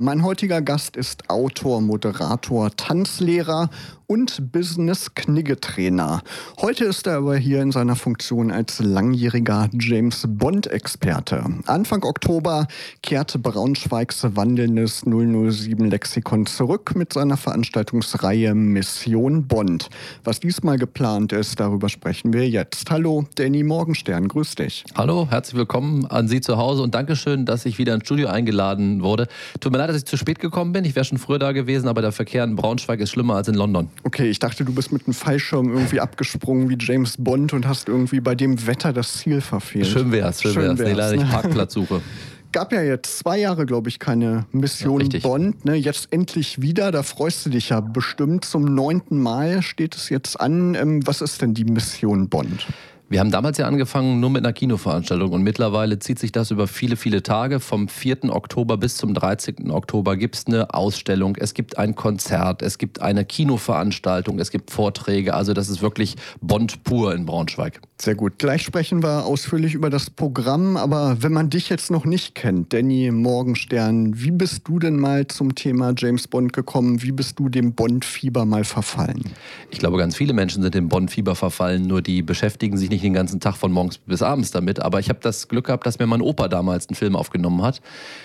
Mein heutiger Gast ist Autor, Moderator, Tanzlehrer und Business-Kniggetrainer. Heute ist er aber hier in seiner Funktion als langjähriger James Bond-Experte. Anfang Oktober kehrte Braunschweigs wandelndes 007-Lexikon zurück mit seiner Veranstaltungsreihe Mission Bond. Was diesmal geplant ist, darüber sprechen wir jetzt. Hallo, Danny Morgenstern, grüß dich. Hallo, herzlich willkommen an Sie zu Hause und Dankeschön, dass ich wieder ins Studio eingeladen wurde. Tut mir leid, dass ich zu spät gekommen bin. Ich wäre schon früher da gewesen, aber der Verkehr in Braunschweig ist schlimmer als in London. Okay, ich dachte, du bist mit einem Fallschirm irgendwie abgesprungen wie James Bond und hast irgendwie bei dem Wetter das Ziel verfehlt. Schön wär's, schön, schön wär's. wär's. Nee, leider nicht Parkplatzsuche. gab ja jetzt zwei Jahre, glaube ich, keine Mission ja, Bond. Ne? Jetzt endlich wieder. Da freust du dich ja bestimmt. Zum neunten Mal steht es jetzt an. Ähm, was ist denn die Mission Bond? Wir haben damals ja angefangen nur mit einer Kinoveranstaltung und mittlerweile zieht sich das über viele, viele Tage. Vom 4. Oktober bis zum 13. Oktober gibt es eine Ausstellung, es gibt ein Konzert, es gibt eine Kinoveranstaltung, es gibt Vorträge. Also das ist wirklich Bond pur in Braunschweig. Sehr gut. Gleich sprechen wir ausführlich über das Programm. Aber wenn man dich jetzt noch nicht kennt, Danny Morgenstern, wie bist du denn mal zum Thema James Bond gekommen? Wie bist du dem Bond-Fieber mal verfallen? Ich glaube, ganz viele Menschen sind dem Bond-Fieber verfallen, nur die beschäftigen sich nicht nicht den ganzen Tag von morgens bis abends damit, aber ich habe das Glück gehabt, dass mir mein Opa damals einen Film aufgenommen hat.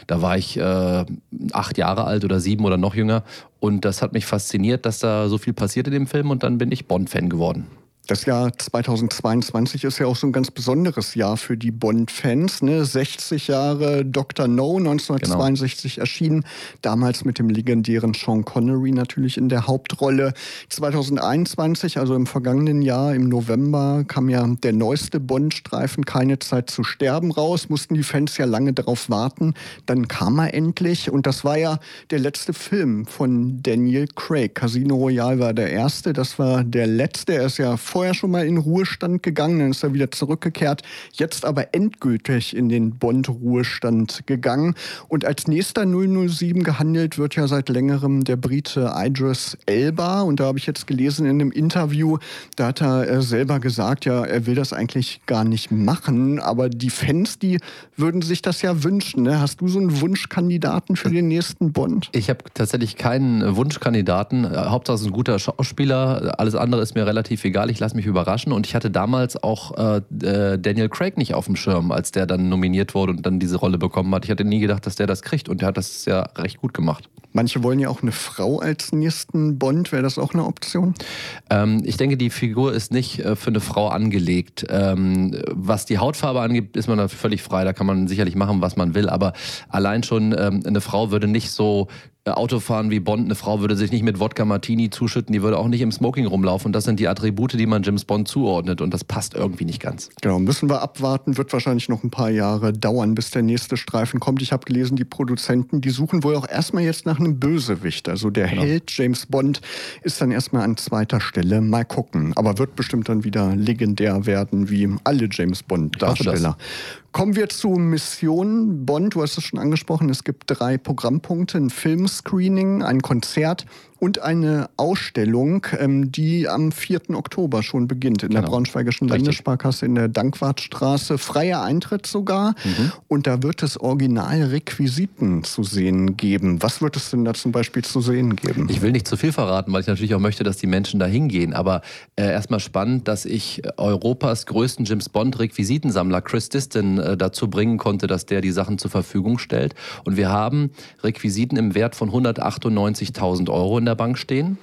Da war ich äh, acht Jahre alt oder sieben oder noch jünger und das hat mich fasziniert, dass da so viel passiert in dem Film und dann bin ich Bond-Fan geworden. Das Jahr 2022 ist ja auch so ein ganz besonderes Jahr für die Bond-Fans. Ne? 60 Jahre Dr. No, 1962 genau. erschienen, damals mit dem legendären Sean Connery natürlich in der Hauptrolle. 2021, also im vergangenen Jahr, im November, kam ja der neueste Bond-Streifen Keine Zeit zu sterben raus. Mussten die Fans ja lange darauf warten. Dann kam er endlich und das war ja der letzte Film von Daniel Craig. Casino Royale war der erste, das war der letzte. Er ist ja vorher schon mal in Ruhestand gegangen, dann ist er wieder zurückgekehrt, jetzt aber endgültig in den Bond-Ruhestand gegangen. Und als nächster 007 gehandelt wird ja seit längerem der Brite Idris Elba. Und da habe ich jetzt gelesen in einem Interview, da hat er äh, selber gesagt, ja, er will das eigentlich gar nicht machen. Aber die Fans, die würden sich das ja wünschen. Ne? Hast du so einen Wunschkandidaten für den nächsten Bond? Ich habe tatsächlich keinen Wunschkandidaten. Hauptsache ein guter Schauspieler. Alles andere ist mir relativ egal. Ich lasse mich überraschen. Und ich hatte damals auch äh, äh, Daniel Craig nicht auf dem Schirm, als der dann nominiert wurde und dann diese Rolle bekommen hat. Ich hatte nie gedacht, dass der das kriegt und der hat das ja recht gut gemacht. Manche wollen ja auch eine Frau als nächsten Bond. Wäre das auch eine Option? Ähm, ich denke, die Figur ist nicht äh, für eine Frau angelegt. Ähm, was die Hautfarbe angeht, ist man da völlig frei. Da kann man sicherlich machen, was man will. Aber allein schon ähm, eine Frau würde nicht so Autofahren wie Bond. Eine Frau würde sich nicht mit Wodka Martini zuschütten, die würde auch nicht im Smoking rumlaufen. Und das sind die Attribute, die man James Bond zuordnet. Und das passt irgendwie nicht ganz. Genau, müssen wir abwarten. Wird wahrscheinlich noch ein paar Jahre dauern, bis der nächste Streifen kommt. Ich habe gelesen, die Produzenten, die suchen wohl auch erstmal jetzt nach einem Bösewicht. Also der genau. Held James Bond ist dann erstmal an zweiter Stelle. Mal gucken. Aber wird bestimmt dann wieder legendär werden, wie alle James Bond-Darsteller. Kommen wir zu Mission Bond. Du hast es schon angesprochen. Es gibt drei Programmpunkte: ein Filmscreening, ein Konzert und eine Ausstellung, ähm, die am 4. Oktober schon beginnt in genau. der Braunschweigischen Landessparkasse in der Dankwartstraße. Freier Eintritt sogar. Mhm. Und da wird es Originalrequisiten zu sehen geben. Was wird es denn da zum Beispiel zu sehen geben? Ich will nicht zu viel verraten, weil ich natürlich auch möchte, dass die Menschen da hingehen. Aber äh, erstmal spannend, dass ich Europas größten James Bond Requisitensammler Chris Diston äh, dazu bringen konnte, dass der die Sachen zur Verfügung stellt. Und wir haben Requisiten im Wert von 198.000 Euro in der Bank stehen.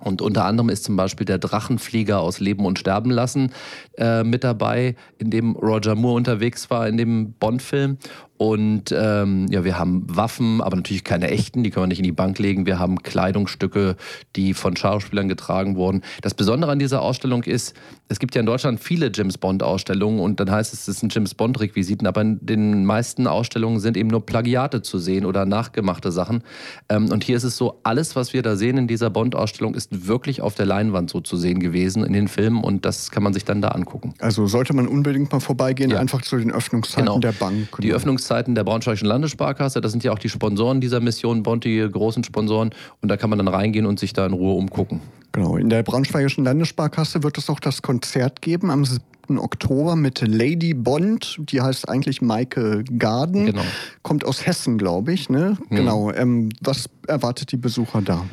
Und unter anderem ist zum Beispiel der Drachenflieger aus Leben und Sterben lassen äh, mit dabei, in dem Roger Moore unterwegs war in dem Bond-Film. Und ähm, ja, wir haben Waffen, aber natürlich keine echten, die können wir nicht in die Bank legen. Wir haben Kleidungsstücke, die von Schauspielern getragen wurden. Das Besondere an dieser Ausstellung ist, es gibt ja in Deutschland viele James Bond-Ausstellungen und dann heißt es, es sind James Bond-Requisiten, aber in den meisten Ausstellungen sind eben nur Plagiate zu sehen oder nachgemachte Sachen. Ähm, und hier ist es so, alles, was wir da sehen in dieser Bond-Ausstellung, ist wirklich auf der Leinwand so zu sehen gewesen in den Filmen und das kann man sich dann da angucken. Also sollte man unbedingt mal vorbeigehen, ja. einfach zu den Öffnungszeiten genau. der Bank. Die Öffnungs Öffnungszeiten der Braunschweigischen Landessparkasse. Das sind ja auch die Sponsoren dieser Mission Bond, die großen Sponsoren. Und da kann man dann reingehen und sich da in Ruhe umgucken. Genau, in der Braunschweigischen Landessparkasse wird es auch das Konzert geben am 7. Oktober mit Lady Bond. Die heißt eigentlich Maike Garden. Genau. Kommt aus Hessen, glaube ich. Ne? Mhm. Genau. Ähm, was erwartet die Besucher da?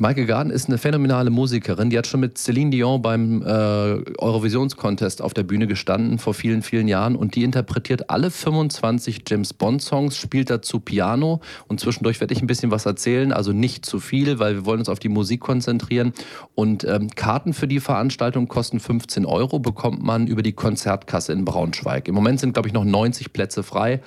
Maike Garden ist eine phänomenale Musikerin. Die hat schon mit Celine Dion beim äh, Eurovisions-Contest auf der Bühne gestanden vor vielen, vielen Jahren und die interpretiert alle 25 James Bond-Songs, spielt dazu Piano und zwischendurch werde ich ein bisschen was erzählen, also nicht zu viel, weil wir wollen uns auf die Musik konzentrieren. Und ähm, Karten für die Veranstaltung kosten 15 Euro, bekommt man über die Konzertkasse in Braunschweig. Im Moment sind, glaube ich, noch 90 Plätze frei.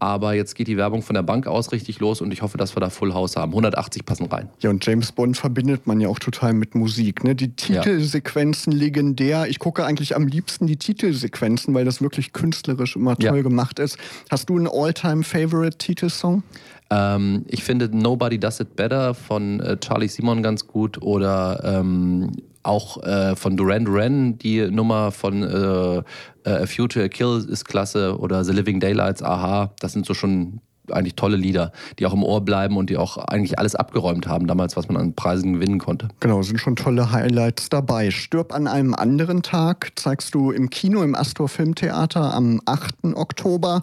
Aber jetzt geht die Werbung von der Bank aus richtig los und ich hoffe, dass wir da Full House haben. 180 passen rein. Ja, und James Bond verbindet man ja auch total mit Musik. Ne? Die Titelsequenzen ja. legendär. Ich gucke eigentlich am liebsten die Titelsequenzen, weil das wirklich künstlerisch immer toll ja. gemacht ist. Hast du einen All-Time-Favorite-Titelsong? Ähm, ich finde Nobody Does It Better von äh, Charlie Simon ganz gut oder ähm, auch äh, von Duran Duran die Nummer von äh, A Future Kill ist klasse oder The Living Daylights, Aha. Das sind so schon eigentlich tolle Lieder, die auch im Ohr bleiben und die auch eigentlich alles abgeräumt haben damals, was man an Preisen gewinnen konnte. Genau, sind schon tolle Highlights dabei. Stirb an einem anderen Tag zeigst du im Kino im Astor Filmtheater am 8. Oktober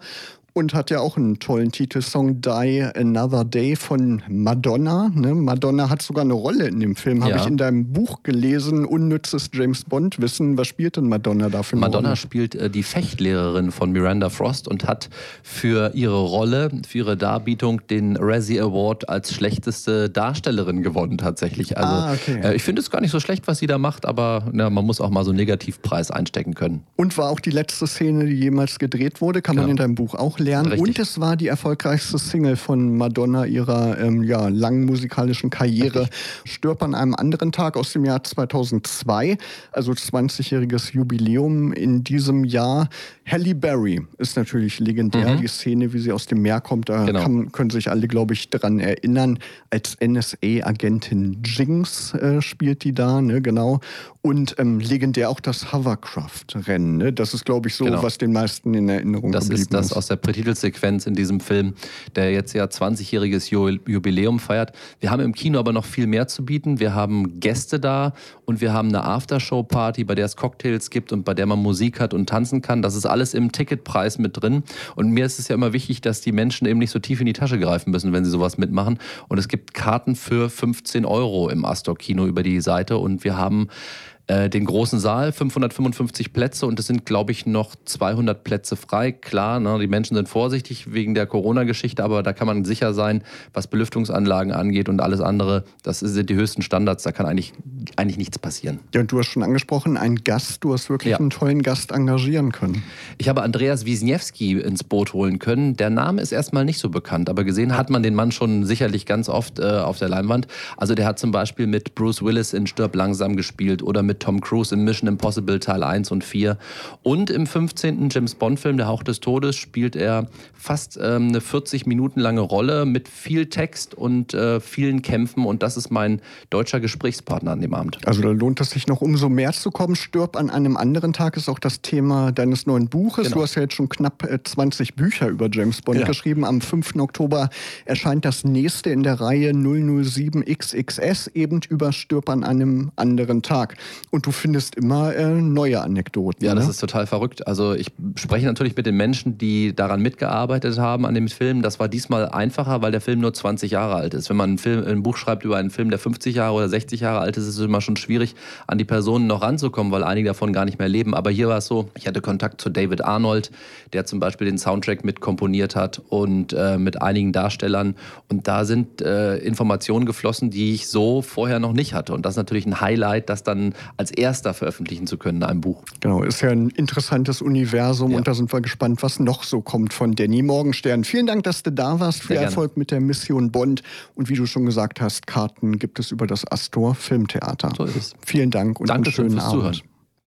und hat ja auch einen tollen Titelsong Die Another Day von Madonna. Ne? Madonna hat sogar eine Rolle in dem Film, habe ja. ich in deinem Buch gelesen, Unnützes James Bond Wissen. Was spielt denn Madonna da für eine Madonna Rolle? spielt äh, die Fechtlehrerin von Miranda Frost und hat für ihre Rolle, für ihre Darbietung den Razzie Award als schlechteste Darstellerin gewonnen tatsächlich. Also ah, okay. äh, ich finde es gar nicht so schlecht, was sie da macht, aber na, man muss auch mal so einen Negativpreis einstecken können. Und war auch die letzte Szene, die jemals gedreht wurde, kann man in deinem Buch auch lernen. Richtig. Und es war die erfolgreichste Single von Madonna ihrer ähm, ja, langen musikalischen Karriere. Richtig. Stirb an einem anderen Tag aus dem Jahr 2002, also 20-jähriges Jubiläum in diesem Jahr. Halle Berry ist natürlich legendär, mhm. die Szene, wie sie aus dem Meer kommt, da genau. kann, können sich alle, glaube ich, dran erinnern. Als NSA-Agentin Jinx äh, spielt die da, ne, genau. Und ähm, legendär auch das Hovercraft-Rennen. Ne? Das ist, glaube ich, so, genau. was den meisten in Erinnerung das geblieben ist. Das ist das aus der Titelsequenz in diesem Film, der jetzt ja 20-jähriges Jubiläum feiert. Wir haben im Kino aber noch viel mehr zu bieten. Wir haben Gäste da und wir haben eine Aftershow-Party, bei der es Cocktails gibt und bei der man Musik hat und tanzen kann. Das ist alles im Ticketpreis mit drin. Und mir ist es ja immer wichtig, dass die Menschen eben nicht so tief in die Tasche greifen müssen, wenn sie sowas mitmachen. Und es gibt Karten für 15 Euro im Astor-Kino über die Seite. Und wir haben äh, den großen Saal, 555 Plätze und es sind, glaube ich, noch 200 Plätze frei. Klar, ne, die Menschen sind vorsichtig wegen der Corona-Geschichte, aber da kann man sicher sein, was Belüftungsanlagen angeht und alles andere, das sind die höchsten Standards, da kann eigentlich, eigentlich nichts passieren. Ja, und du hast schon angesprochen, ein Gast, du hast wirklich ja. einen tollen Gast engagieren können. Ich habe Andreas Wisniewski ins Boot holen können. Der Name ist erstmal nicht so bekannt, aber gesehen hat man den Mann schon sicherlich ganz oft äh, auf der Leinwand. Also der hat zum Beispiel mit Bruce Willis in Stirb langsam gespielt oder mit mit Tom Cruise in Mission Impossible Teil 1 und 4. Und im 15. James Bond-Film Der Hauch des Todes spielt er fast ähm, eine 40 Minuten lange Rolle mit viel Text und äh, vielen Kämpfen. Und das ist mein deutscher Gesprächspartner an dem Abend. Also da lohnt es sich noch umso mehr zu kommen. Stirb an einem anderen Tag ist auch das Thema deines neuen Buches. Genau. Du hast ja jetzt schon knapp 20 äh, Bücher über James Bond ja. geschrieben. Am 5. Oktober erscheint das nächste in der Reihe 007 XXS, eben über Stirb an einem anderen Tag. Und du findest immer äh, neue Anekdoten. Ja, das ne? ist total verrückt. Also ich spreche natürlich mit den Menschen, die daran mitgearbeitet haben, an dem Film. Das war diesmal einfacher, weil der Film nur 20 Jahre alt ist. Wenn man ein, Film, ein Buch schreibt über einen Film, der 50 Jahre oder 60 Jahre alt ist, ist es immer schon schwierig, an die Personen noch ranzukommen, weil einige davon gar nicht mehr leben. Aber hier war es so, ich hatte Kontakt zu David Arnold, der zum Beispiel den Soundtrack mit komponiert hat und äh, mit einigen Darstellern. Und da sind äh, Informationen geflossen, die ich so vorher noch nicht hatte. Und das ist natürlich ein Highlight, das dann als erster veröffentlichen zu können in einem Buch. Genau, ist ja ein interessantes Universum ja. und da sind wir gespannt, was noch so kommt von Danny Morgenstern. Vielen Dank, dass du da warst. Viel Erfolg mit der Mission Bond. Und wie du schon gesagt hast, Karten gibt es über das Astor Filmtheater. So ist es. Vielen Dank und Danke einen schönen Abend. Zuhören.